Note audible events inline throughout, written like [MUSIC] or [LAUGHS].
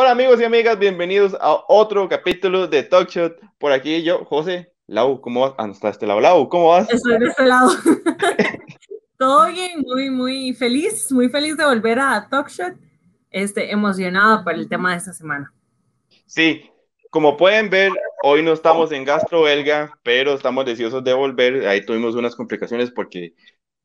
Hola amigos y amigas, bienvenidos a otro capítulo de Talk Shot. Por aquí yo, José, Lau, ¿cómo vas? Ah, no está este lado, Lau, ¿cómo vas? Estoy de este lado. [LAUGHS] Todo bien, muy, muy feliz, muy feliz de volver a Talk Shot. Este, emocionada por el tema de esta semana. Sí, como pueden ver, hoy no estamos en Gastro Belga, pero estamos deseosos de volver. Ahí tuvimos unas complicaciones porque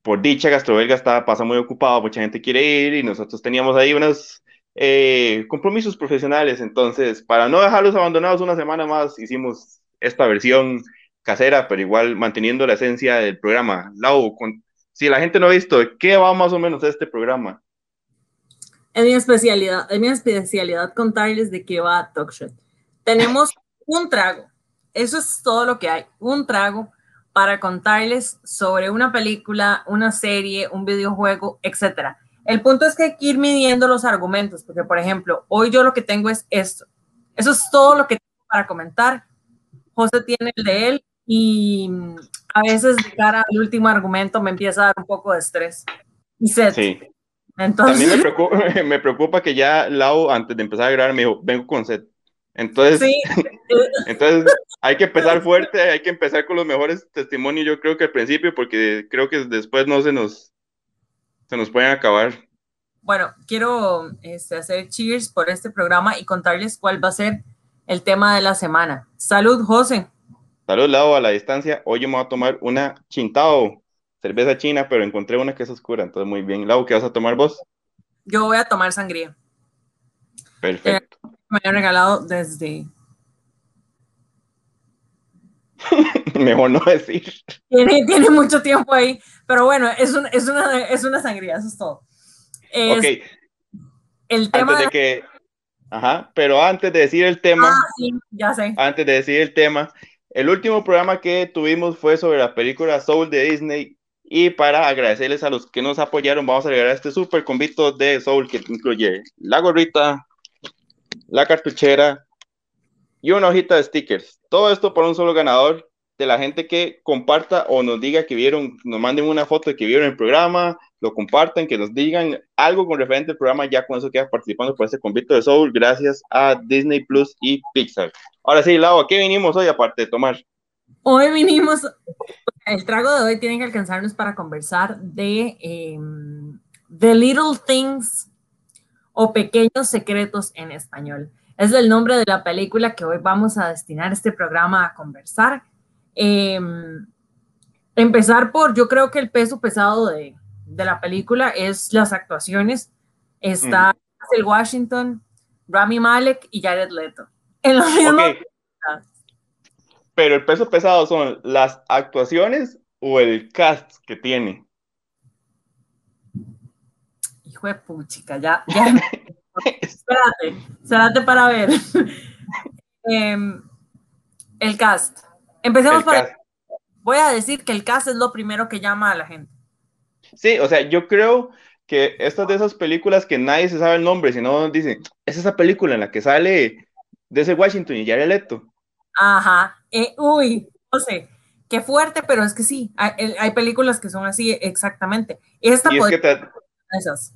por dicha Gastro Belga está, pasa muy ocupado, mucha gente quiere ir y nosotros teníamos ahí unos eh, compromisos profesionales. Entonces, para no dejarlos abandonados una semana más, hicimos esta versión casera, pero igual manteniendo la esencia del programa. Si la gente no ha visto, ¿qué va más o menos a este programa? Es mi especialidad, es mi especialidad contarles de qué va Talk Shot. Tenemos un trago, eso es todo lo que hay, un trago para contarles sobre una película, una serie, un videojuego, etcétera. El punto es que hay que ir midiendo los argumentos, porque por ejemplo, hoy yo lo que tengo es esto. Eso es todo lo que tengo para comentar. José tiene el de él y a veces de cara al último argumento me empieza a dar un poco de estrés. Y Sí. Entonces... También me [LAUGHS] preocupa, [LAUGHS] me preocupa, que ya Lau, antes de empezar a grabar, me dijo, vengo con set. Entonces, sí. [LAUGHS] entonces hay que empezar fuerte, hay que empezar con los mejores testimonios, yo creo que al principio, porque creo que después no se nos, se nos pueden acabar. Bueno, quiero este, hacer cheers por este programa y contarles cuál va a ser el tema de la semana. Salud, José. Salud, Lau, a la distancia. Hoy me voy a tomar una Chintao, cerveza china, pero encontré una que es oscura, entonces muy bien. Lau, ¿qué vas a tomar vos? Yo voy a tomar sangría. Perfecto. Eh, me han regalado desde... [LAUGHS] [LAUGHS] Mejor no decir. Tiene, tiene mucho tiempo ahí, pero bueno, es, es, una, es una sangría, eso es todo. ok. El tema antes de, que... Ajá, pero antes de decir el tema... Ah, sí, ya sé. Antes de decir el tema, el último programa que tuvimos fue sobre la película Soul de Disney y para agradecerles a los que nos apoyaron, vamos a regalar este súper convito de Soul que incluye la gorrita, la cartuchera y una hojita de stickers. Todo esto por un solo ganador de la gente que comparta o nos diga que vieron, nos manden una foto de que vieron el programa, lo compartan, que nos digan algo con referente al programa, ya con eso queda participando por este convito de Soul, gracias a Disney Plus y Pixar. Ahora sí, Lau, ¿a qué vinimos hoy aparte de tomar? Hoy vinimos, el trago de hoy tiene que alcanzarnos para conversar de em, The Little Things o Pequeños Secretos en español. Es el nombre de la película que hoy vamos a destinar este programa a conversar. Em, empezar por, yo creo que el peso pesado de, de la película es las actuaciones. Está el Washington, Rami Malek y Jared Leto. En los mismos Pero el peso pesado son las actuaciones o el cast que tiene hijo de puchica, ya, ya. [LAUGHS] espérate, espérate para ver. [LAUGHS] Em, el cast. Empecemos por. Voy a decir que el cast es lo primero que llama a la gente. Sí, o sea, yo creo que estas de esas películas que nadie se sabe el nombre, sino dicen, es esa película en la que sale de ese Washington y Jared Leto. Ajá, eh, uy, no sé, qué fuerte, pero es que sí, hay, películas que son así exactamente. Esta y es que esas.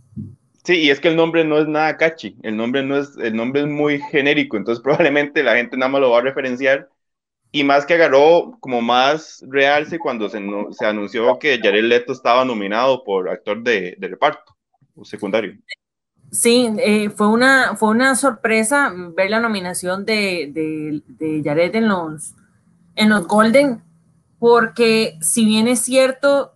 Sí, y es que el nombre no es nada catchy, el nombre no es, el nombre es muy genérico, entonces [LAUGHS] probablemente la gente nada más lo va a referenciar y más que agarró como más realce cuando se, anunció que Jared Leto estaba nominado por actor de, reparto o secundario. Sí, eh, fue, una, fue una sorpresa ver la nominación de, de, de Jared en los, en los Golden, porque si bien es cierto,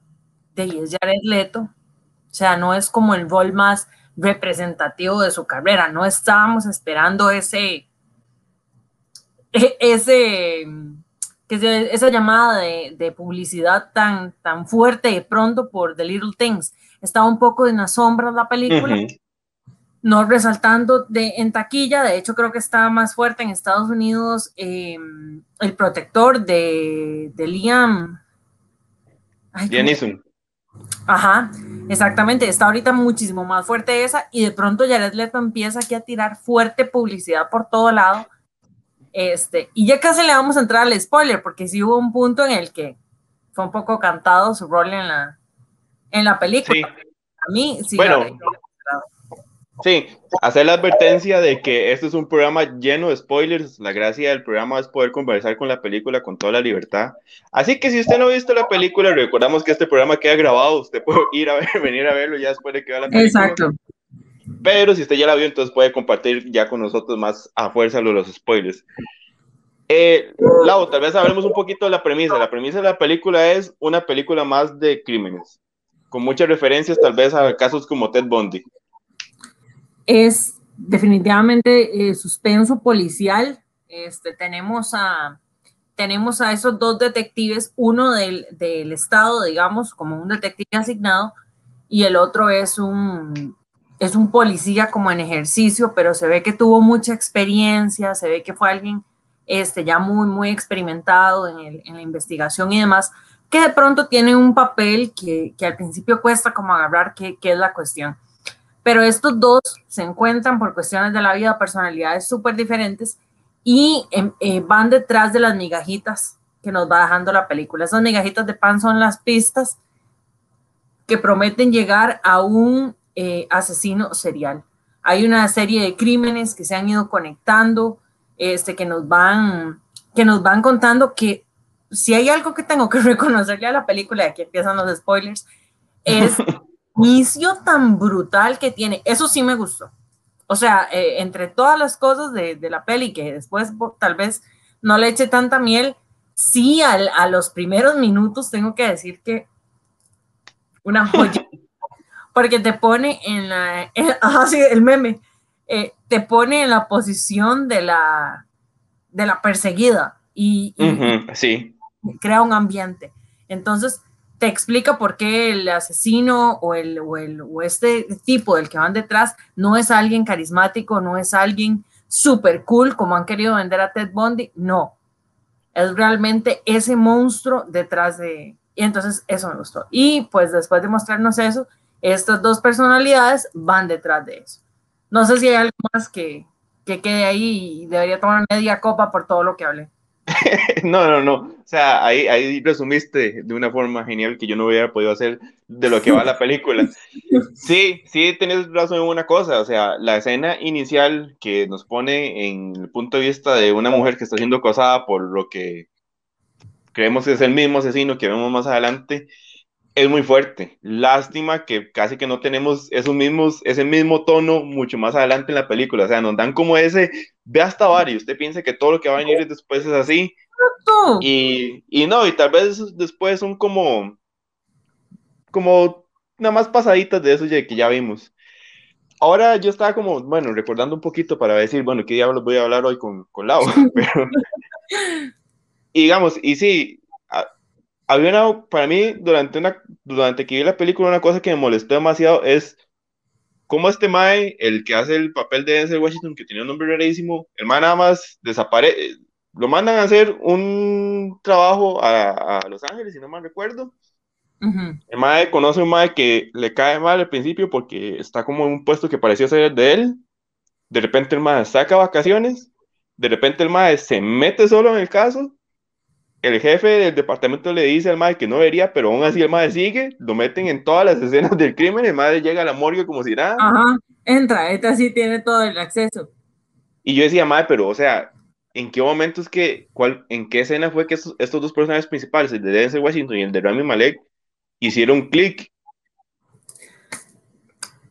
de es Jared Leto, o sea, no es como el rol más representativo de su carrera, no estábamos esperando ese, e, ese, esa llamada de, publicidad tan, tan fuerte de pronto por The Little Things. Estaba un poco en la sombra la película, no resaltando de, en taquilla, de hecho creo que estaba más fuerte en Estados Unidos em, el protector de, de Liam. Liam Ajá, exactamente. Está ahorita muchísimo más fuerte esa y de pronto Jared Leto empieza aquí a tirar fuerte publicidad por todo lado. Este, y ya casi le vamos a entrar al spoiler porque sí hubo un punto en el que fue un poco cantado su rol en la, en la película. A mí sí. Bueno, Sí, hacer la advertencia de que este es un programa lleno de spoilers. La gracia del programa es poder conversar con la película con toda la libertad. Así que si usted no ha visto la película, recordamos que este programa queda grabado. Usted puede ir a ver, [LAUGHS] venir a verlo ya después de que vea la película. Exacto. Pero si usted ya la vio, entonces puede compartir ya con nosotros más a fuerza los, spoilers. Eh, Lau, tal vez hablemos un poquito de la premisa. La premisa de la película es una película más de crímenes, con muchas referencias tal vez a casos como Ted Bundy es definitivamente eh, suspenso policial. Este, tenemos, a, tenemos a esos dos detectives, uno del, del, Estado, digamos, como un detective asignado, y el otro es un, es un policía como en ejercicio, pero se ve que tuvo mucha experiencia, se ve que fue alguien este, ya muy, muy experimentado en, el, en la investigación y demás, que de pronto tiene un papel que, que al principio cuesta como agarrar qué, qué es la cuestión. Pero estos dos se encuentran por cuestiones de la vida, personalidades súper diferentes y em, eh, van detrás de las migajitas que nos va dejando la película. Esas migajitas de pan son las pistas que prometen llegar a un eh, asesino serial. Hay una serie de crímenes que se han ido conectando, este, que nos van, que nos van contando que si hay algo que tengo que [LAUGHS] reconocerle a la película, y aquí empiezan los spoilers, es [LAUGHS] inicio tan brutal que tiene. Eso sí me gustó. O sea, eh, entre todas las cosas de, de, la peli que después tal vez no le eche tanta miel, sí a los primeros minutos tengo que decir que una joya. [LAUGHS] Porque te pone en la, [LAUGHS] así el meme, eh, te pone en la posición de la, de la perseguida y, sí. crea un ambiente. Entonces, te explica por qué el asesino o, el, o, el, o este tipo del que van detrás no es alguien carismático, no es alguien súper cool como han querido vender a Ted Bundy, no. Es realmente ese monstruo detrás de... Y entonces eso me gustó. Y pues después de mostrarnos eso, estas dos personalidades van detrás de eso. No sé si hay algo más que, que quede ahí y debería tomar media copa por todo lo que hablé. [LAUGHS] no, no, no. O sea, ahí, ahí resumiste de una forma genial que yo no hubiera podido hacer de lo que va la película. [LAUGHS] Sí, sí, tienes razón en una cosa. O sea, la escena inicial que nos pone en el punto de vista de una mujer que está siendo acosada por lo que creemos que es el mismo asesino que vemos más adelante, es muy fuerte. Lástima que casi que no tenemos esos mismos, ese mismo tono mucho más adelante en la película. O sea, nos dan como ese, ve hasta varios. Usted piensa que todo lo que va a venir después es así. Y, y no, y tal vez después son como, como nada más pasaditas de eso ya que ya vimos. Ahora yo estaba como, bueno, recordando un poquito para decir, bueno, ¿qué diablos voy a hablar hoy con, con Lau? [LAUGHS] Pero, [LAUGHS] y digamos, y sí, había una, para mí, durante, una, durante que vi la película, una cosa que me molestó demasiado es cómo este Mae, el que hace el papel de Denzel Washington, que tiene un nombre rarísimo, el Mae nada más desaparece, lo mandan a hacer un trabajo a, a Los Ángeles, si no mal recuerdo. El Mae conoce a un Mae que le cae mal al principio porque está como en un puesto que parecía ser de él. De repente el Mae saca vacaciones, de repente el Mae se mete solo en el caso el jefe del departamento le dice al madre que no debería, pero aún así el madre sigue, lo meten en todas las escenas del crimen, el madre llega a la morgue como si nada. Ajá, entra, esta sí tiene todo el acceso. Y yo decía, madre, pero o sea, ¿en qué momento es que, cuál, en qué escena fue que estos, dos personajes principales, el de Denzel Washington y el de Rami Malek, hicieron clic?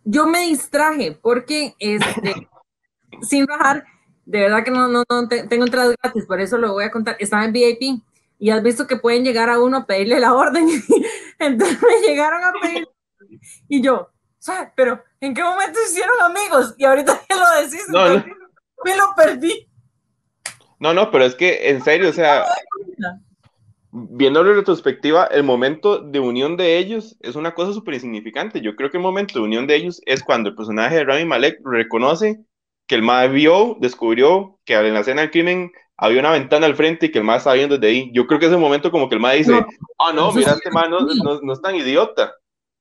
Yo me distraje porque, este, [LAUGHS] sin bajar, de verdad que no, no, no tengo entradas gratis, por eso lo voy a contar, estaba en VIP y has visto que pueden llegar a uno a pedirle la orden. [LAUGHS] Entonces me llegaron a pedir. Y yo, ¿sabes? Pero ¿en qué momento se hicieron amigos? Y ahorita que lo decís, me lo perdí. No, no, pero es que en serio, o sea, viéndolo en retrospectiva, el momento de unión de ellos es una cosa súper insignificante. Yo creo que el momento de unión de ellos es cuando el personaje de Rami Malek reconoce que el MAE vio, descubrió que en la escena del crimen había una ventana al frente y que el más estaba viendo desde ahí. Yo creo que ese momento como que el más dice, ah, no, mira, este más no, no, es tan idiota.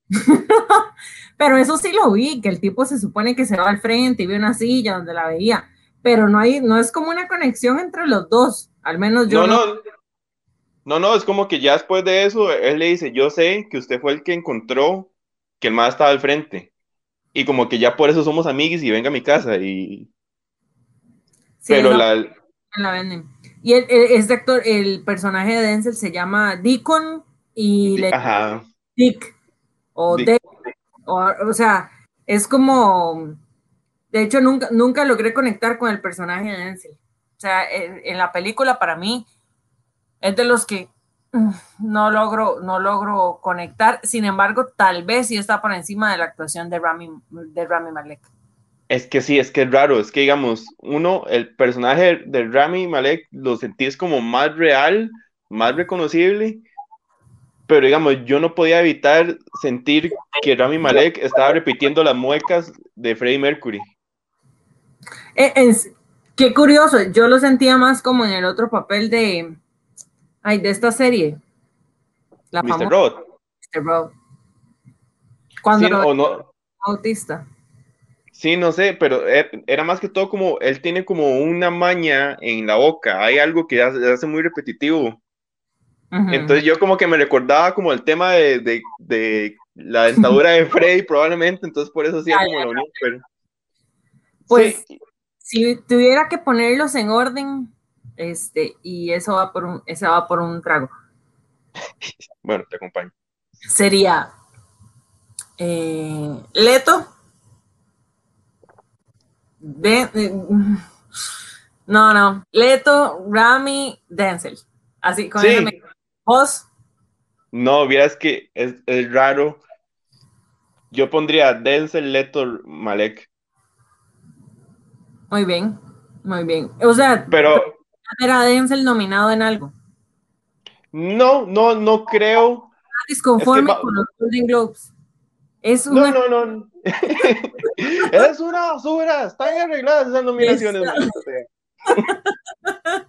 [LAUGHS] pero eso sí lo vi, que el tipo se supone que se va al frente y ve una silla donde la veía, pero no hay, no es como una conexión entre los dos, al menos yo. No, no, no, no, es como que ya después de eso, él le dice, yo sé que usted fue el que encontró que el más estaba al frente. y como que ya por eso somos amigos y venga a mi casa y... Pero la... la venden. Y el, este actor, el personaje de Denzel se llama Deacon y le Dick o Dick. O, sea, es como, de hecho nunca, nunca logré conectar con el personaje de Denzel. O sea, en, la película para mí es de los que mm, no logro, no logro conectar. Sin embargo, tal vez sí está por encima de la actuación de Rami, de Rami Malek. Es que sí, es que es raro, es que digamos, uno, el personaje de Rami Malek lo sentís como más real, más reconocible, pero digamos, yo no podía evitar sentir que Rami Malek estaba repitiendo las muecas de Freddie Mercury. Es, qué curioso, yo lo sentía más como en el otro papel de, ay, de esta serie. La Mr. Rod. Mr. Rod. Cuando sí, o no, autista. Sí, no sé, pero er, era más que todo como, él tiene como una maña en la boca, hay algo que hace muy repetitivo. Entonces yo como que me recordaba como el tema de, de, la dentadura de Freddy probablemente, entonces por eso hacía como la unión, pero... Pues si tuviera que ponerlos en orden, este, y eso va por un, eso va por un trago. [LAUGHS] bueno, te acompaño. Sería eh, Leto no, no. Leto, Rami, Denzel. Así, con eso me... ¿Vos? No, vieras que es, raro. Yo pondría Denzel, Leto, Malek. Muy bien, muy bien. O sea, pero era Denzel nominado en algo. No, no, no creo. Disconforme con los Golden Globes. Es una... No, no, no. [LAUGHS] es una basura. Están arregladas esas nominaciones. [LAUGHS]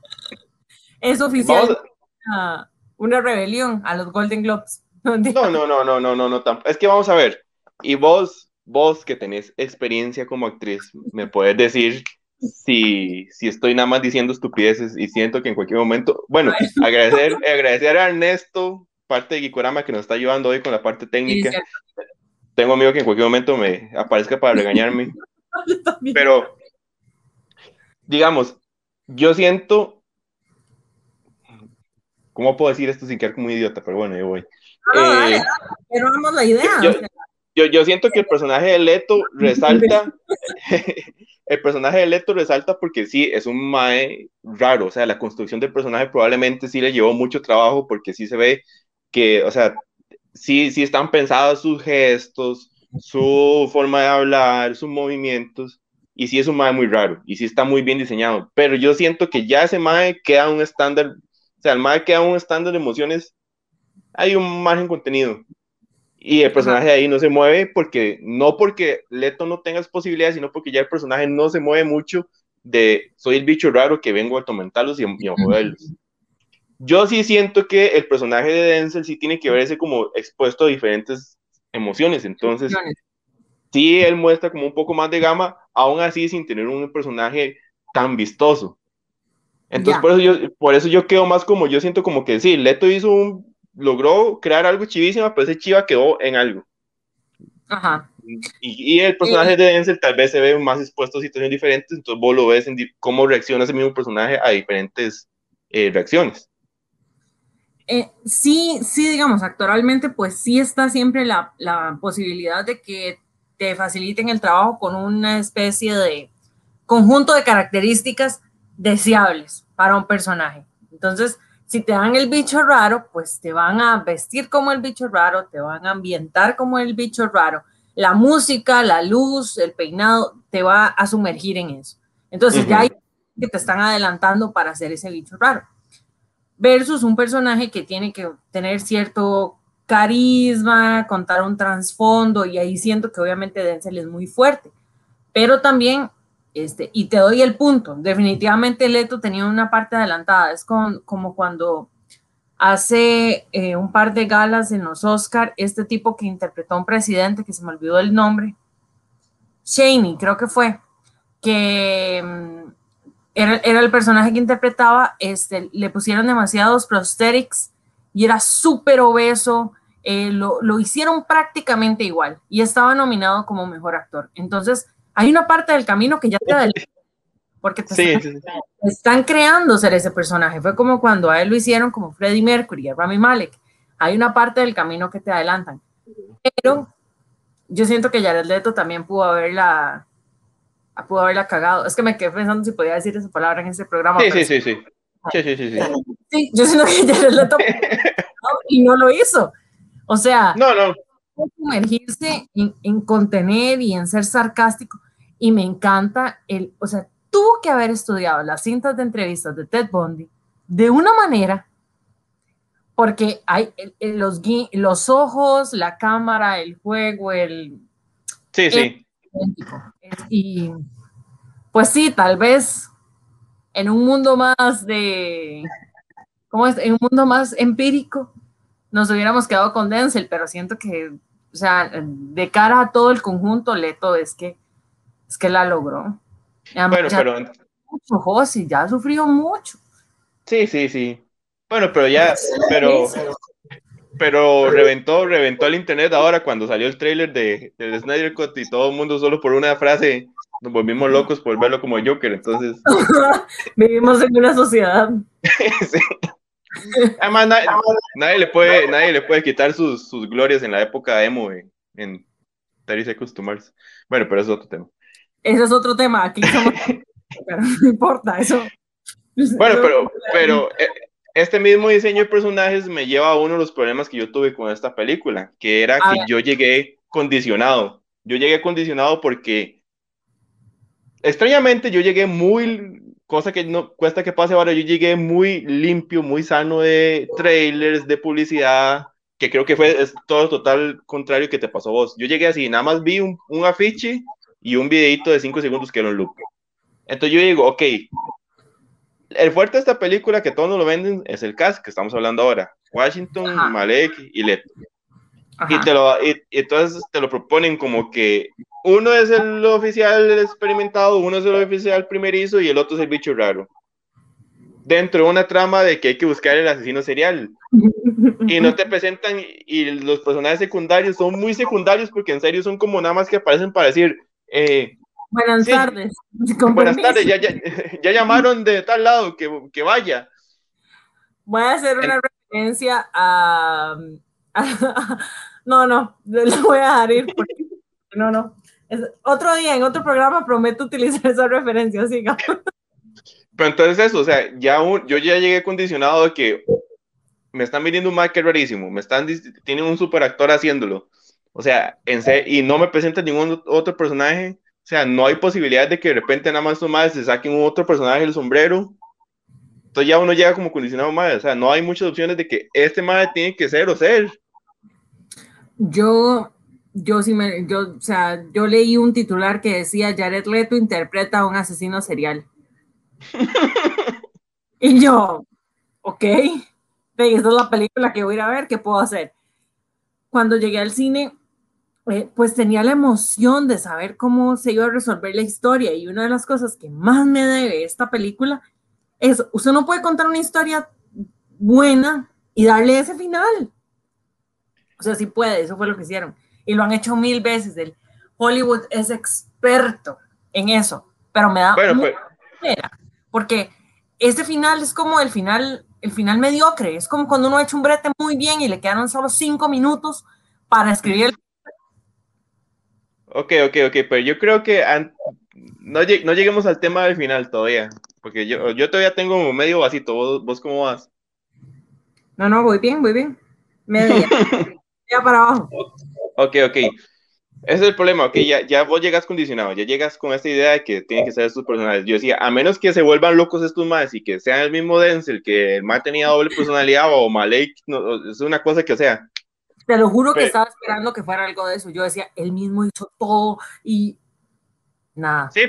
es oficial. Una, rebelión a los Golden Globes. [LAUGHS] No, no, no, no, no, no, no. Es que vamos a ver. Y vos, vos que tenés experiencia como actriz, me puedes decir si, si estoy nada más diciendo estupideces y siento que en cualquier momento, bueno, agradecer, agradecer a Ernesto, parte de Gikorama, que nos está ayudando hoy con la parte técnica tengo miedo que en cualquier momento me aparezca para regañarme. [LAUGHS] Pero, digamos, yo siento. ¿Cómo puedo decir esto sin quedar como un idiota? Pero bueno, yo voy. Eh, pero vamos la idea. Yo, yo, siento que el personaje de Leto resalta. [LAUGHS] [LAUGHS] el personaje de Leto resalta porque sí, es un mae raro. O sea, la construcción del personaje probablemente sí le llevó mucho trabajo porque sí se ve que, o sea, sí, sí están pensados sus gestos, su forma de hablar, sus movimientos, y sí es un mae muy raro, y sí está muy bien diseñado, pero yo siento que ya ese mae queda un estándar, o sea, el mae queda un estándar de emociones, hay un margen contenido, y el personaje de ahí no se mueve porque, no porque Leto no tenga posibilidades, sino porque ya el personaje no se mueve mucho de soy el bicho raro que vengo a atormentarlos y, y a joderlos. Yo sí siento que el personaje de Denzel sí tiene que verse como expuesto a diferentes emociones, entonces sí él muestra como un poco más de gama, aún así sin tener un personaje tan vistoso. Entonces por, eso yo, por eso yo quedo más como, yo siento como que sí, Leto hizo un, logró crear algo chivísimo, pero ese chiva quedó en algo. Ajá. Y, y el personaje de Denzel tal vez se ve más expuesto a situaciones diferentes, entonces vos lo ves en cómo reacciona ese mismo personaje a diferentes eh, reacciones. Eh, sí, sí, digamos, actualmente pues sí está siempre la, posibilidad de que te faciliten el trabajo con una especie de conjunto de características deseables para un personaje. Entonces, si te dan el bicho raro, pues te van a vestir como el bicho raro, te van a ambientar como el bicho raro. La música, la luz, el peinado, te va a sumergir en eso. Entonces, ya hay que te están adelantando para hacer ese bicho raro versus un personaje que tiene que tener cierto carisma, contar un trasfondo, y ahí siento que obviamente Denzel es muy fuerte, pero también, este, y te doy el punto, definitivamente Leto tenía una parte adelantada, es como cuando hace eh, un par de galas en los Oscar, este tipo que interpretó a un presidente, que se me olvidó el nombre, Shaney, creo que fue, que era, el personaje que interpretaba, este, le pusieron demasiados prosthetics y era súper obeso eh, lo, lo, hicieron prácticamente igual y estaba nominado como mejor actor. Entonces, hay una parte del camino que ya te adelanta, porque te están, creando ser ese personaje. Fue como cuando a él lo hicieron como Freddie Mercury, a Rami Malek. Hay una parte del camino que te adelantan. Pero yo siento que Jared Leto también pudo haberla, pudo haberla cagado. Es que me quedé pensando si podía decir esa palabra en ese programa. Sí, sí, sí, sí. Sí, sí, sí, sí. yo siento que Jared Leto y no lo hizo. O sea, no, no. sumergirse en, en, contener y en ser sarcástico. Y me encanta el, o sea, tuvo que haber estudiado las cintas de entrevistas de Ted Bundy de una manera, porque hay los, los ojos, la cámara, el juego, el... Sí, sí. Y pues sí, tal vez en un mundo más de, ¿cómo es? En un mundo más empírico, nos hubiéramos quedado con Denzel, pero siento que, o sea, de cara a todo el conjunto, Leto es que, es que la logró. bueno, pero... Mucho, José, ya ha sufrido mucho. Sí, sí, sí. Bueno, pero ya, pero, pero reventó, reventó el internet ahora cuando salió el trailer de, de Snyder Cut y todo el mundo solo por una frase nos volvimos locos por verlo como Joker, entonces. [LAUGHS] Vivimos en una sociedad. [LAUGHS] sí. Además, nadie, le puede, nadie le puede quitar sus, sus glorias en la época emo en, en 30 Seconds Bueno, pero eso es otro tema. Ese es otro tema, aquí somos... [LAUGHS] pero no importa, eso... Bueno, pero, pero eh, este mismo diseño de personajes me lleva a uno de los problemas que yo tuve con esta película, que era que yo llegué condicionado. Yo llegué condicionado porque extrañamente yo llegué muy, cosa que no cuesta que pase ahora, yo llegué muy limpio, muy sano de trailers, de publicidad, que creo que fue es todo total contrario que te pasó a vos. Yo llegué así, nada más vi un, un afiche y un videito de 5 segundos que era un loop. Entonces yo digo, ok, el fuerte de esta película que todos nos lo venden es el cast que estamos hablando ahora. Washington, Malek y Leto. Y, te lo, y, entonces te lo proponen como que uno es el oficial experimentado, uno es el oficial primerizo y el otro es el bicho raro. Dentro de una trama de que hay que buscar el asesino serial. Y no te presentan, y los personajes secundarios son muy secundarios porque en serio son como nada más que aparecen para decir, eh, Buenas tardes. [LAUGHS] Buenas tardes, ya, ya, ya, llamaron de tal lado que, que, vaya. Voy a hacer una referencia [LAUGHS] a, No, no, [LAUGHS] le voy a dejar ir porque... No, no. otro día, en otro programa, prometo utilizar esa referencia, siga. Pero entonces eso, o sea, ya yo ya llegué condicionado de que me están viniendo un Michael rarísimo, me están, tienen un super actor haciéndolo. O sea, en y no me presentan ningún otro personaje. O sea, no hay posibilidad de que de repente nada más más se saquen un otro personaje del sombrero. Entonces ya uno llega como condicionado más. O sea, no hay muchas opciones de que este madre tiene que ser o ser. Yo, yo sí me, yo, o sea, yo leí un titular que decía Jared Leto interpreta a un asesino serial. [LAUGHS] y yo, ok, esta es la película que voy a ir a ver, ¿qué puedo hacer? Cuando llegué al cine, eh, pues tenía la emoción de saber cómo se iba a resolver la historia y una de las cosas que más me debe esta película es, usted no puede contar una historia buena y darle ese final. O sea, sí puede, eso fue lo que hicieron. Y lo han hecho mil veces. El Hollywood es experto en eso, pero me da bueno, pues. pena, porque ese final es como el final, el final mediocre. Es como cuando uno ha hecho un brete muy bien y le quedaron solo cinco minutos para escribir el Ok, ok, ok, pero yo creo que no, no, lleguemos al tema del final todavía, porque yo, yo todavía tengo medio vasito, ¿Vos, ¿Vos, cómo vas? No, no, voy bien, voy bien. [LAUGHS] Media. para abajo. Ok, ok. Ese es el problema, ok, ya, ya vos llegas condicionado, ya llegas con esta idea de que tienen que ser estos personajes. Yo decía, a menos que se vuelvan locos estos más y que sean el mismo Denzel, que el más tenía doble personalidad o Malek, no, es una cosa que, o sea. Te lo juro que estaba esperando que fuera algo de eso. Yo decía, él mismo hizo todo y nada. Sí,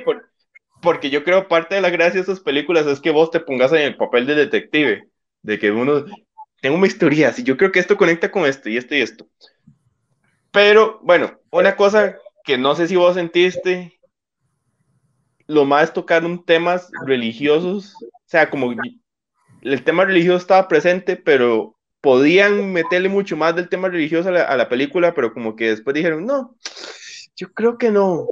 porque yo creo parte de la gracia de estas películas es que vos te pongas en el papel de detective, de que uno, tengo mis teorías y yo creo que esto conecta con esto y esto y esto. Pero bueno, una cosa que no sé si vos sentiste, lo más tocaron temas religiosos, o sea, como el tema religioso estaba presente, pero podían meterle mucho más del tema religioso a la, película, pero como que después dijeron, no, yo creo que no,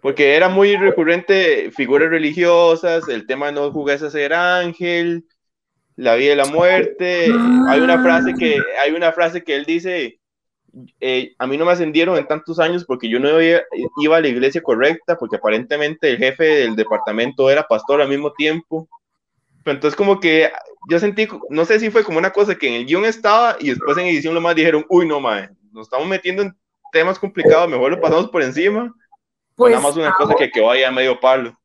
porque era muy recurrente figuras religiosas, el tema de no jugues a ser ángel, la vida y la muerte. Hay una frase que, hay una frase que él dice, eh, a mí no me ascendieron en tantos años porque yo no iba, iba, a la iglesia correcta, porque aparentemente el jefe del departamento era pastor al mismo tiempo. Pero entonces como que yo sentí, no sé si fue como una cosa que en el guion estaba y después en edición lo más dijeron, uy, no, mae, nos estamos metiendo en temas complicados, mejor lo pasamos por encima. Pues nada más una ahora, cosa que quedó ahí a medio palo.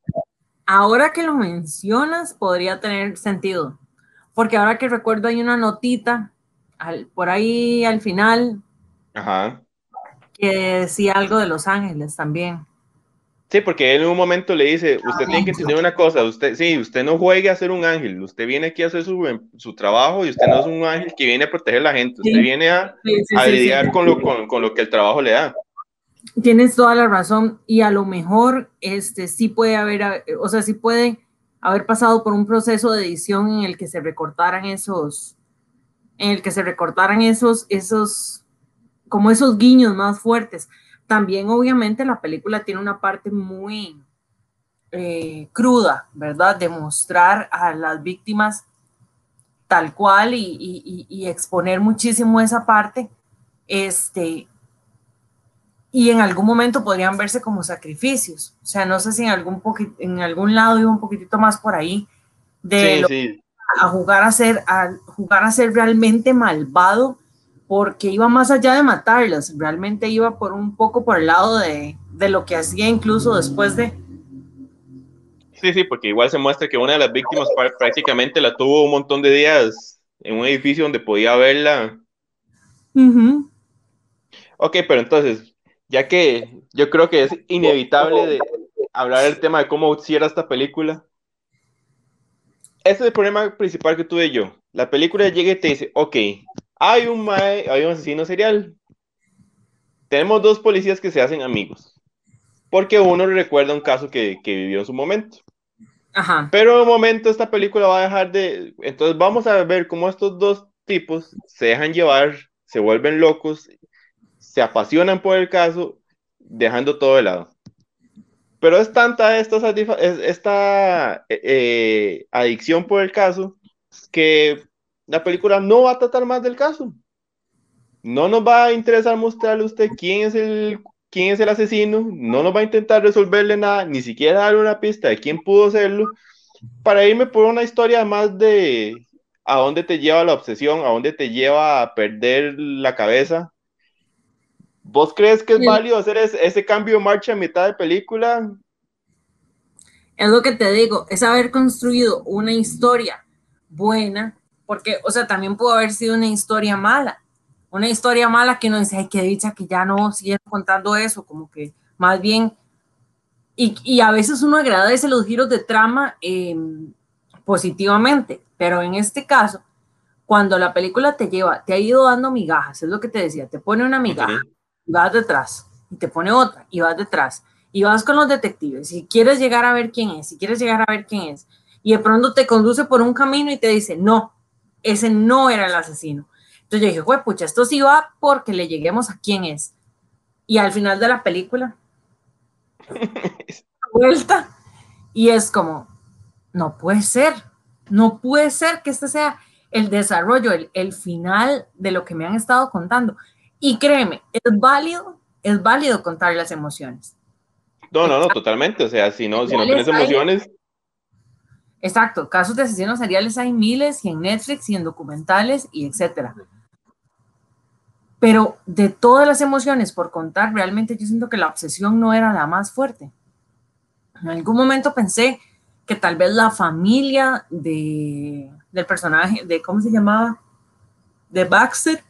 Ahora que lo mencionas, podría tener sentido. Porque ahora que recuerdo hay una notita al, por ahí al final Ajá. que decía algo de Los Ángeles también. Sí, porque él en un momento le dice, usted tiene que entender una cosa, usted, sí, usted no juegue a ser un ángel, usted viene aquí a hacer su, su trabajo y usted no es un ángel que viene a proteger a la gente, usted sí. viene a, sí, sí, a lidiar con, lo, con, con, lo que el trabajo le da. Tienes toda la razón y a lo mejor este, sí puede haber, o sea, sí puede haber pasado por un proceso de edición en el que se recortaran esos, en el que se recortaran esos, esos, como esos guiños más fuertes. También obviamente la película tiene una parte muy eh, cruda, ¿verdad? De mostrar a las víctimas tal cual y, y, y, exponer muchísimo esa parte. Este, y en algún momento podrían verse como sacrificios. O sea, no sé si en algún, en algún lado iba un poquitito más por ahí de sí, lo, sí. a jugar a ser a jugar a ser realmente malvado porque iba más allá de matarlas, realmente iba por un poco por el lado de, de lo que hacía incluso después de Sí, sí, porque igual se muestra que una de las víctimas prácticamente la tuvo un montón de días en un edificio donde podía verla. Uh -huh. Ok, pero entonces, ya que yo creo que es inevitable de hablar el tema de cómo cierra esta película. Ese es el problema principal que tuve yo. La película llega y te dice, ok, hay un, mae, hay un asesino serial. Tenemos dos policías que se hacen amigos. Porque uno recuerda un caso que, que vivió en su momento. Ajá. Pero en un momento esta película va a dejar de... Entonces vamos a ver cómo estos dos tipos se dejan llevar, se vuelven locos se apasionan por el caso, dejando todo de lado. Pero es tanta esta, esta eh, adicción por el caso que la película no va a tratar más del caso. No nos va a interesar mostrarle a usted quién es el quién es el asesino, no nos va a intentar resolverle nada, ni siquiera darle una pista de quién pudo hacerlo, para irme por una historia más de a dónde te lleva la obsesión, a dónde te lleva a perder la cabeza, ¿Vos crees que es válido hacer ese, ese, cambio de marcha a mitad de película? Es lo que te digo, es haber construido una historia buena, porque, o sea, también pudo haber sido una historia mala, una historia mala que uno dice, ay, qué dicha que ya no siguen contando eso, como que más bien, y, y a veces uno agradece los giros de trama eh, positivamente, pero en este caso, cuando la película te lleva, te ha ido dando migajas, es lo que te decía, te pone una migaja. Okay y vas detrás, y te pone otra, y vas detrás, y vas con los detectives, si quieres llegar a ver quién es, si quieres llegar a ver quién es, y de pronto te conduce por un camino y te dice, no, ese no era el asesino. Entonces yo dije, güey, pucha, esto sí va porque le lleguemos a quién es. Y al final de la película, [LAUGHS] vuelta, y es como, no puede ser, no puede ser que este sea el desarrollo, el, el final de lo que me han estado contando. Y créeme, es válido, es válido contar las emociones. No, no, no, totalmente. O sea, si no, si no tienes emociones. Exacto, casos de asesinos seriales hay miles y en Netflix y en documentales y etcétera. Pero de todas las emociones por contar, realmente yo siento que la obsesión no era la más fuerte. En algún momento pensé que tal vez la familia de, del personaje, de cómo se llamaba, de Baxter,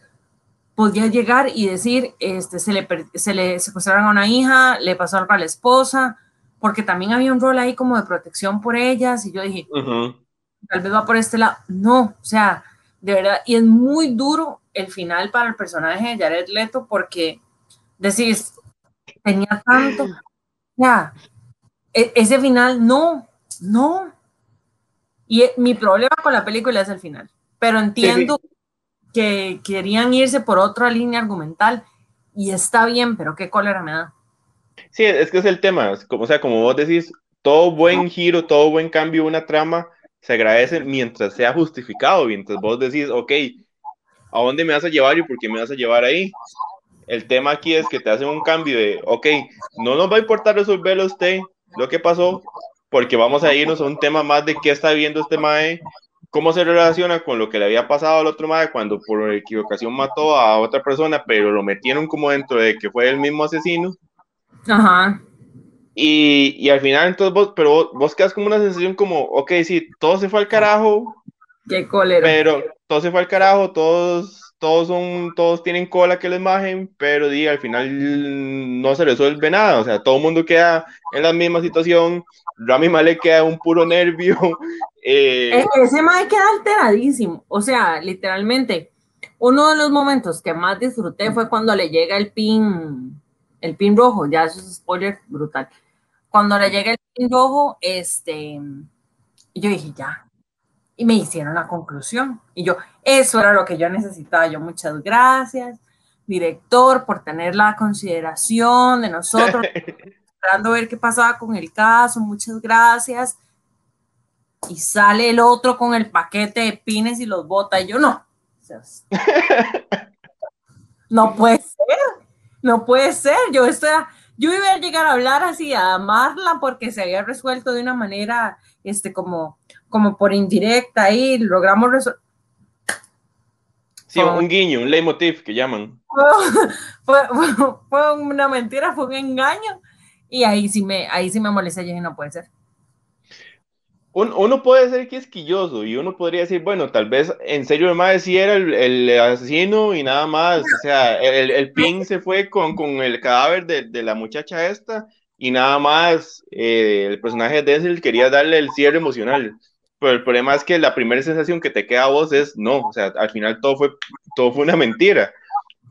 podía llegar y decir, este, se, le, se le secuestraron a una hija, le pasó algo a la esposa, porque también había un rol ahí como de protección por ellas, y yo dije, uh -huh. tal vez va por este lado. No, o sea, de verdad, y es muy duro el final para el personaje de Jared Leto, porque decís, tenía tanto, ya, e ese final, no, no. Y mi problema con la película es el final, pero entiendo... Sí, sí que querían irse por otra línea argumental y está bien, pero qué cólera me da. Sí, es que es el tema, como, o sea, como vos decís, todo buen giro, todo buen cambio, una trama se agradece mientras sea justificado, mientras vos decís, ok, ¿a dónde me vas a llevar y por qué me vas a llevar ahí? El tema aquí es que te hacen un cambio de, ok, no nos va a importar resolverlo usted, lo que pasó, porque vamos a irnos a un tema más de qué está viendo este mae, cómo se relaciona con lo que le había pasado al otro mae cuando por equivocación mató a otra persona, pero lo metieron como dentro de que fue el mismo asesino. Ajá. Y, y al final, entonces vos, pero vos, vos quedas como una sensación como, ok, sí, todo se fue al carajo. Qué cólera. Pero todo se fue al carajo, todos todos son, todos tienen cola que les majen, pero di, al final no se resuelve nada, o sea, todo el mundo queda en la misma situación, Rami Malek queda un puro nervio. [LAUGHS] Eh, ese mae queda alteradísimo, o sea, literalmente, uno de los momentos que más disfruté fue cuando le llega el pin, el pin rojo, ya eso es spoiler brutal, cuando le llega el pin rojo, este, yo dije, ya, y me hicieron la conclusión. Y yo, eso era lo que yo necesitaba. Yo, muchas gracias, director, por tener la consideración de nosotros, [LAUGHS] esperando ver qué pasaba con el caso. Muchas gracias. Y sale el otro con el paquete de pines y los bota. Y yo, no. [LAUGHS] No puede ser. No puede ser. Yo, estoy, yo iba a llegar a hablar así, a amarla porque se había resuelto de una manera, este, como como por indirecta ahí, logramos resolver. Sí, un guiño, un leitmotiv que llaman. [LAUGHS] Fue, fue, una mentira, fue un engaño. Y ahí sí me, ahí sí me molesta, y no puede ser. Uno puede ser quisquilloso y uno podría decir, bueno, tal vez en serio el más sí era el, asesino y nada más. O sea, el, el pin se fue con, con el cadáver de, de, la muchacha esta y nada más eh, el personaje de Denzel quería darle el cierre emocional. Pero el problema es que la primera sensación que te queda a vos es no, o sea, al final todo fue, todo fue una mentira.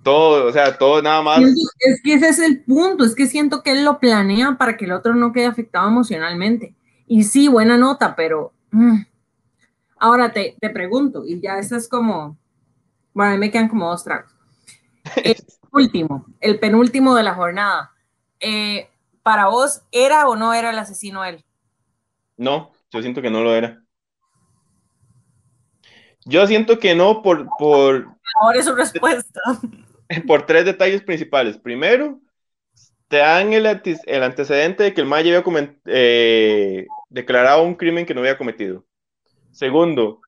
Todo, o sea, todo nada más. Es que ese es el punto, es que siento que él lo planea para que el otro no quede afectado emocionalmente. Y sí, buena nota, pero mm. ahora te, te, pregunto, y ya eso es como, bueno, a mí me quedan como dos tragos. [LAUGHS] El último, el penúltimo de la jornada. Eh, ¿Para vos era o no era el asesino él? No, yo siento que no lo era. Yo siento que no por... por Ahora es su respuesta. [LAUGHS] Por tres detalles principales. Primero, te dan el, el antecedente de que el Maya había eh, declarado un crimen que no había cometido. Segundo,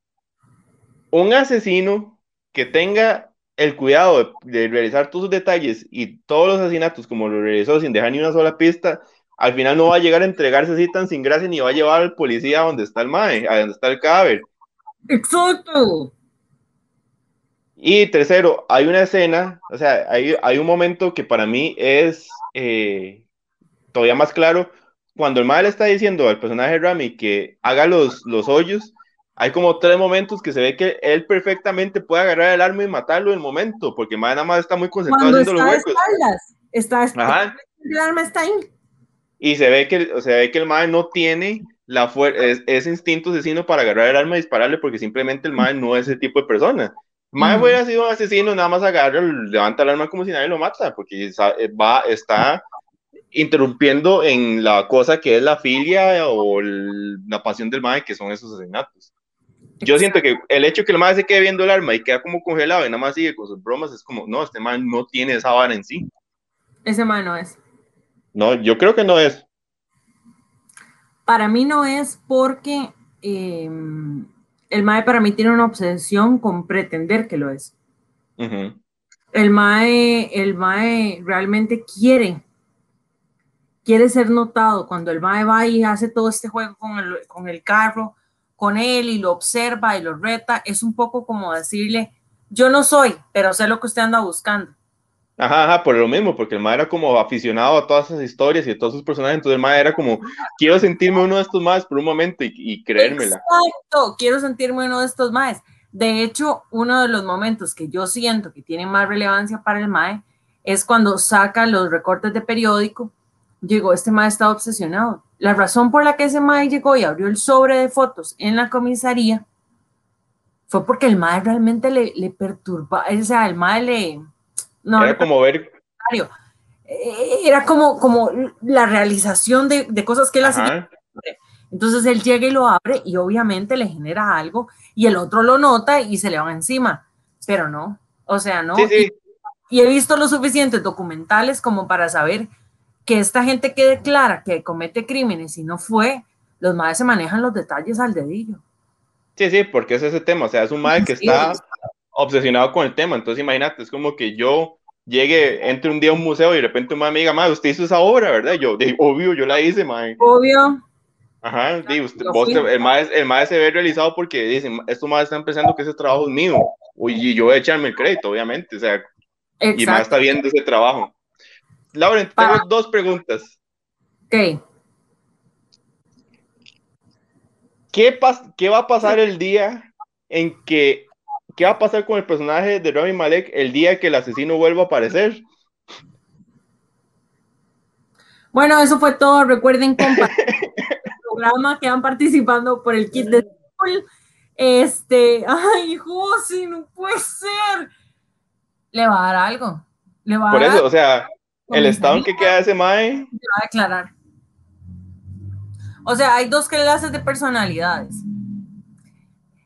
un asesino que tenga el cuidado de, realizar todos sus detalles y todos los asesinatos como lo realizó sin dejar ni una sola pista, al final no va a llegar a entregarse así tan sin gracia ni va a llevar al policía a donde está el mae, a donde está el cadáver. Exacto. Y tercero, hay una escena, o sea, hay, hay un momento que para mí es eh, todavía más claro. Cuando el mal está diciendo al personaje Rami que haga los, los hoyos, hay como tres momentos que se ve que él perfectamente puede agarrar el arma y matarlo en el momento, porque el nada más está muy concentrado haciendo los huecos. está, el arma está ahí. Y se ve que, o sea, ve que el mal no tiene la ese instinto asesino para agarrar el arma y dispararle porque simplemente el mae no es ese tipo de persona. Mae hubiera sido un asesino, nada más agarra, levanta el arma como si nadie lo mata, porque va, está interrumpiendo en la cosa que es la filia o la pasión del mae, que son esos asesinatos. Yo siento que el hecho que el mae se quede viendo el arma y queda como congelado y nada más sigue con sus bromas, es como, no, este mae no tiene esa vara en sí. Ese mae no es. No, yo creo que no es. Para mí no es porque em, el MAE para mí tiene una obsesión con pretender que lo es. El MAE, el MAE realmente quiere, quiere ser notado. Cuando el MAE va y hace todo este juego con el, con el carro, con él y lo observa y lo reta, es un poco como decirle, yo no soy, pero sé lo que usted anda buscando. Ajá, ajá, por lo mismo, porque el mae era como aficionado a todas esas historias y a todos sus personajes, entonces el mae era como, quiero sentirme uno de estos más por un momento y, creérmela. Exacto, quiero sentirme uno de estos más. De hecho, uno de los momentos que yo siento que tiene más relevancia para el mae es cuando saca los recortes de periódico. Llegó, este mae estaba obsesionado. La razón por la que ese mae llegó y abrió el sobre de fotos en la comisaría fue porque el madre realmente le, le perturba, o sea, el madre le... No, era como ver... Eh, era como, como la realización de, de cosas que él hacía. Entonces él llega y lo abre y obviamente le genera algo y el otro lo nota y se le va encima, pero no, o sea, no. Y, y, he visto los suficientes documentales como para saber que esta gente quede clara que comete crímenes y no fue, los madres se manejan los detalles al dedillo. Sí, sí, porque es ese tema, o sea, es un madre que está obsesionado con el tema, entonces imagínate, es como que yo llegue, entre un día a un museo y de repente una amiga, madre, usted hizo esa obra, ¿verdad? yo, de, obvio, yo la hice, madre. Obvio. Ajá, usted, el, maestro, el se ve realizado porque dicen, estos más están pensando que ese trabajo es mío, y yo voy a echarme el crédito, obviamente, o sea, y más está viendo ese trabajo. Lauren, tengo dos preguntas. ¿Qué? ¿Qué, ¿Qué va a pasar el día en que, qué va a pasar con el personaje de Rami Malek el día que el asesino vuelva a aparecer? Bueno, eso fue todo. Recuerden compartir el [LAUGHS] programa que van participando por el kit de. Este, ay, José, no puede ser. Le va a dar algo. Le va a por eso, o sea, el estado en que queda ese mae. va a declarar. O sea, hay dos clases de personalidades.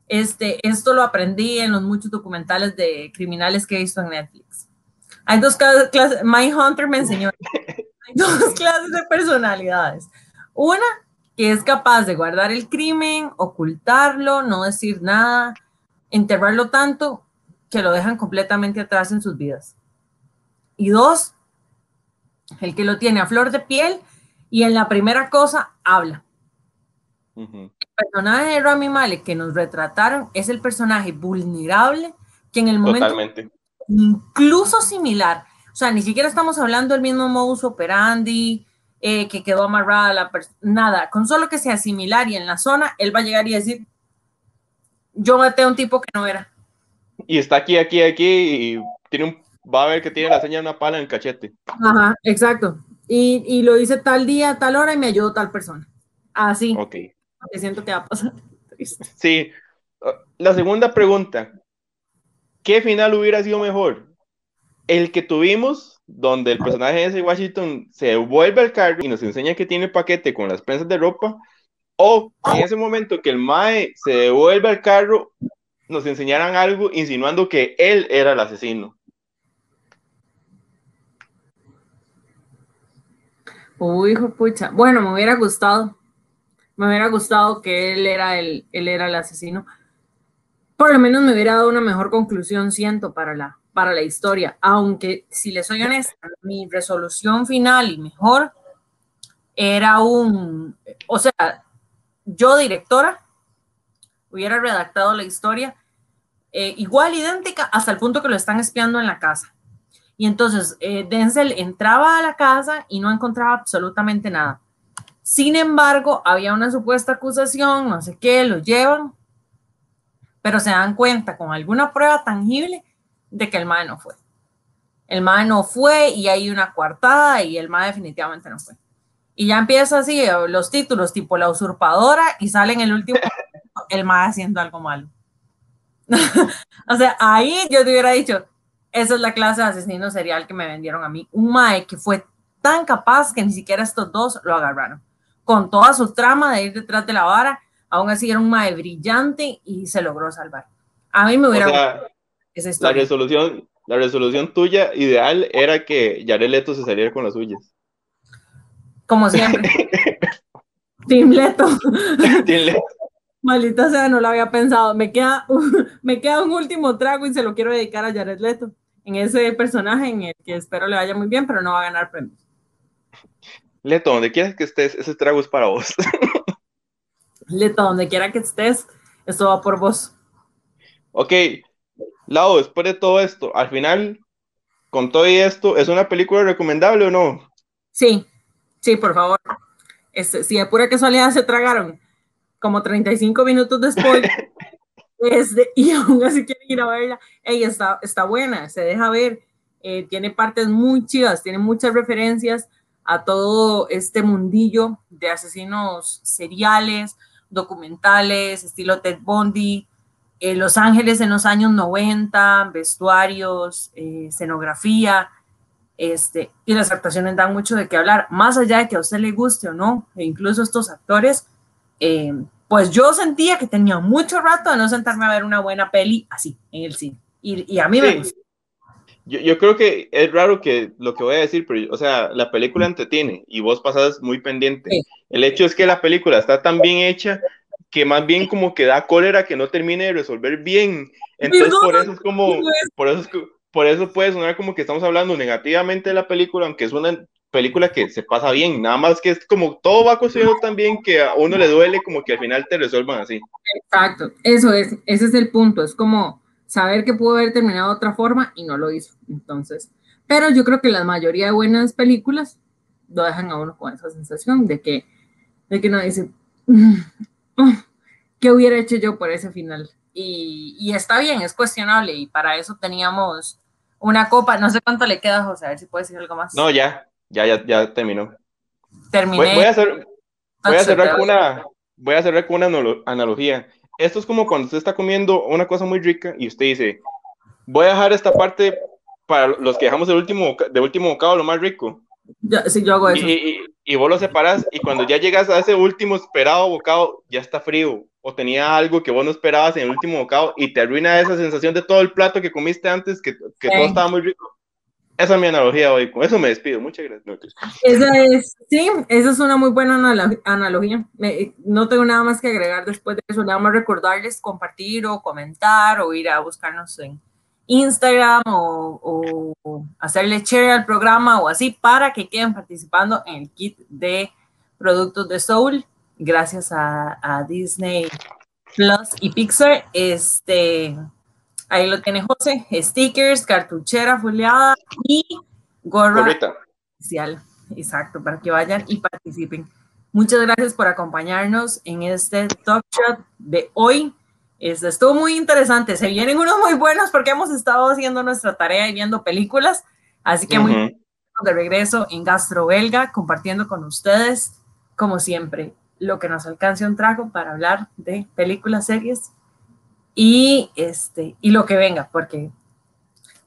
Este, esto lo aprendí en los muchos documentales de criminales que he visto en Netflix. Hay dos clases, My Hunter me enseñó, hay [LAUGHS] dos clases de personalidades. Una que es capaz de guardar el crimen, ocultarlo, no decir nada, enterrarlo tanto que lo dejan completamente atrás en sus vidas. Y dos, el que lo tiene a flor de piel y en la primera cosa habla. El personaje de Rami Malek que nos retrataron es el personaje vulnerable que en el momento Totalmente. incluso similar, o sea, ni siquiera estamos hablando del mismo modus operandi, eh, que quedó amarrada la persona, nada, con solo que sea similar y en la zona, él va a llegar y decir, yo maté a un tipo que no era. Y está aquí, aquí, aquí, y tiene un, va a ver que tiene la señal de una pala en el cachete. Ajá, exacto. Y, y lo hice tal día, tal hora y me ayudó tal persona. Así. Ok siento que va a pasar. [LAUGHS] Sí. La segunda pregunta. ¿Qué final hubiera sido mejor? El que tuvimos, donde el personaje de ese Washington se vuelve al carro y nos enseña que tiene paquete con las prensas de ropa, o en ese momento que el Mae se devuelve al carro, nos enseñaran algo insinuando que él era el asesino. Uy, hijo pucha. Bueno, me hubiera gustado me hubiera gustado que él era el, él era el asesino. Por lo menos me hubiera dado una mejor conclusión, siento, para la, para la historia. Aunque, si le soy honesta, mi resolución final y mejor era un, o sea, yo directora hubiera redactado la historia eh, igual, idéntica, hasta el punto que lo están espiando en la casa. Y entonces eh, Denzel entraba a la casa y no encontraba absolutamente nada. Sin embargo, había una supuesta acusación, no sé qué, lo llevan, pero se dan cuenta con alguna prueba tangible de que el MAE no fue. El MAE no fue y hay una coartada y el MAE definitivamente no fue. Y ya empieza así eh, los títulos tipo la usurpadora y sale en el último [LAUGHS] el MAE haciendo algo malo. [LAUGHS] o sea, ahí yo te hubiera dicho, esa es la clase de asesino serial que me vendieron a mí. Un MAE que fue tan capaz que ni siquiera estos dos lo agarraron con toda su trama de ir detrás de la vara, aún así era un mae brillante y se logró salvar. A mí me hubiera gustado esa historia. La resolución, la resolución tuya ideal era que Jared Leto se saliera con las suyas. Como siempre. [LAUGHS] Team [LAUGHS] Leto. Maldita sea, no lo había pensado. Me queda, [LAUGHS] me queda un último trago y se lo quiero dedicar a Jared Leto en ese personaje en el que espero le vaya muy bien, pero no va a ganar premios. Leto, donde quieras que estés, ese trago es para vos. [LAUGHS] Leto, donde quiera que estés, eso va por vos. Ok, Lau, después de todo esto, al final, con todo esto, ¿es una película recomendable o no? Sí, sí, por favor. si de pura casualidad se tragaron como 35 minutos después, [LAUGHS] este, y aún así ir a ella está, está buena, se deja ver, eh, tiene partes muy chidas, tiene muchas referencias a todo este mundillo de asesinos seriales, documentales, estilo Ted Bundy. eh, Los Ángeles en los años 90, vestuarios, eh, escenografía, este, y las actuaciones dan mucho de qué hablar, más allá de que a usted le guste o no, e incluso estos actores, pues yo sentía que tenía mucho rato de no sentarme a ver una buena peli así, en el cine, y, a mí me gusta. Yo, yo, creo que es raro que lo que voy a decir, pero, o sea, la película entretiene y vos pasas muy pendiente. El hecho es que la película está tan bien hecha que más bien como que da cólera que no termine de resolver bien. Entonces, por eso es como, por eso es por eso puede sonar como que estamos hablando negativamente de la película, aunque es una película que se pasa bien, nada más que es como todo va construido tan bien que a uno le duele como que al final te resuelvan así. Exacto, eso es, ese es el punto, es como saber que pudo haber terminado de otra forma y no lo hizo, entonces, pero yo creo que la mayoría de buenas películas lo dejan a uno con esa sensación de que, de que no dice, mm, oh, ¿qué hubiera hecho yo por ese final? Y, y está bien, es cuestionable y para eso teníamos una copa. No sé cuánto le queda, José, a ver si puedes decir algo más. No, ya, ya, ya, ya terminó. Terminé. Voy, a, hacer, voy, a cerrar con una, voy a cerrar con una analogía. Esto es como cuando usted está comiendo una cosa muy rica y usted dice, voy a dejar esta parte para los que dejamos el último, de último bocado lo más rico. Ya, sí, yo hago eso. Y, y, y, vos lo separas y cuando ya llegas a ese último esperado bocado, ya está frío o tenía algo que vos no esperabas en el último bocado y te arruina esa sensación de todo el plato que comiste antes, que, que todo estaba muy rico. Esa es mi analogía hoy, con eso me despido. Muchas gracias. Esa es, sí, esa es una muy buena analogía. no tengo nada más que agregar después de eso, nada más recordarles compartir o comentar o ir a buscarnos en Instagram o hacerle share al programa o así para que queden participando en el kit de productos de Soul gracias a, Disney Plus y Pixar. Este, ahí lo tiene José, stickers, cartuchera foliada y gorra especial. Exacto, para que vayan y participen. Muchas gracias por acompañarnos en este talk shot de hoy. Este, estuvo muy interesante. Se vienen unos muy buenos porque hemos estado haciendo nuestra tarea y viendo películas. Así que muy de regreso en Gastro Belga, compartiendo con ustedes, como siempre, lo que nos alcance un trago para hablar de películas, series y, este, y lo que venga, porque,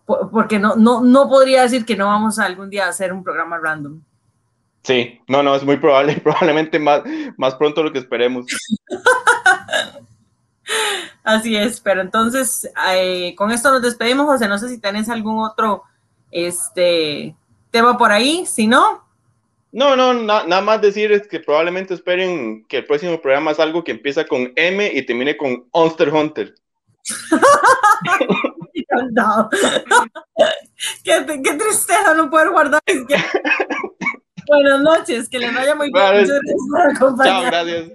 porque no, no, no podría decir que no vamos a algún día a hacer un programa random. Sí, no, no, es muy probable, [LAUGHS] probablemente más, más pronto lo que esperemos. [LAUGHS] Así es, pero entonces eh, con esto nos despedimos, José. No sé si tenés algún otro este, tema por ahí, si no, no, no, nada más decir es que probablemente esperen que el próximo programa es algo que empieza con M y termine con Monster Hunter. [LAUGHS] qué, qué, tristeza no poder guardar. [LAUGHS] Buenas noches, que les vaya muy bien. Chao, gracias.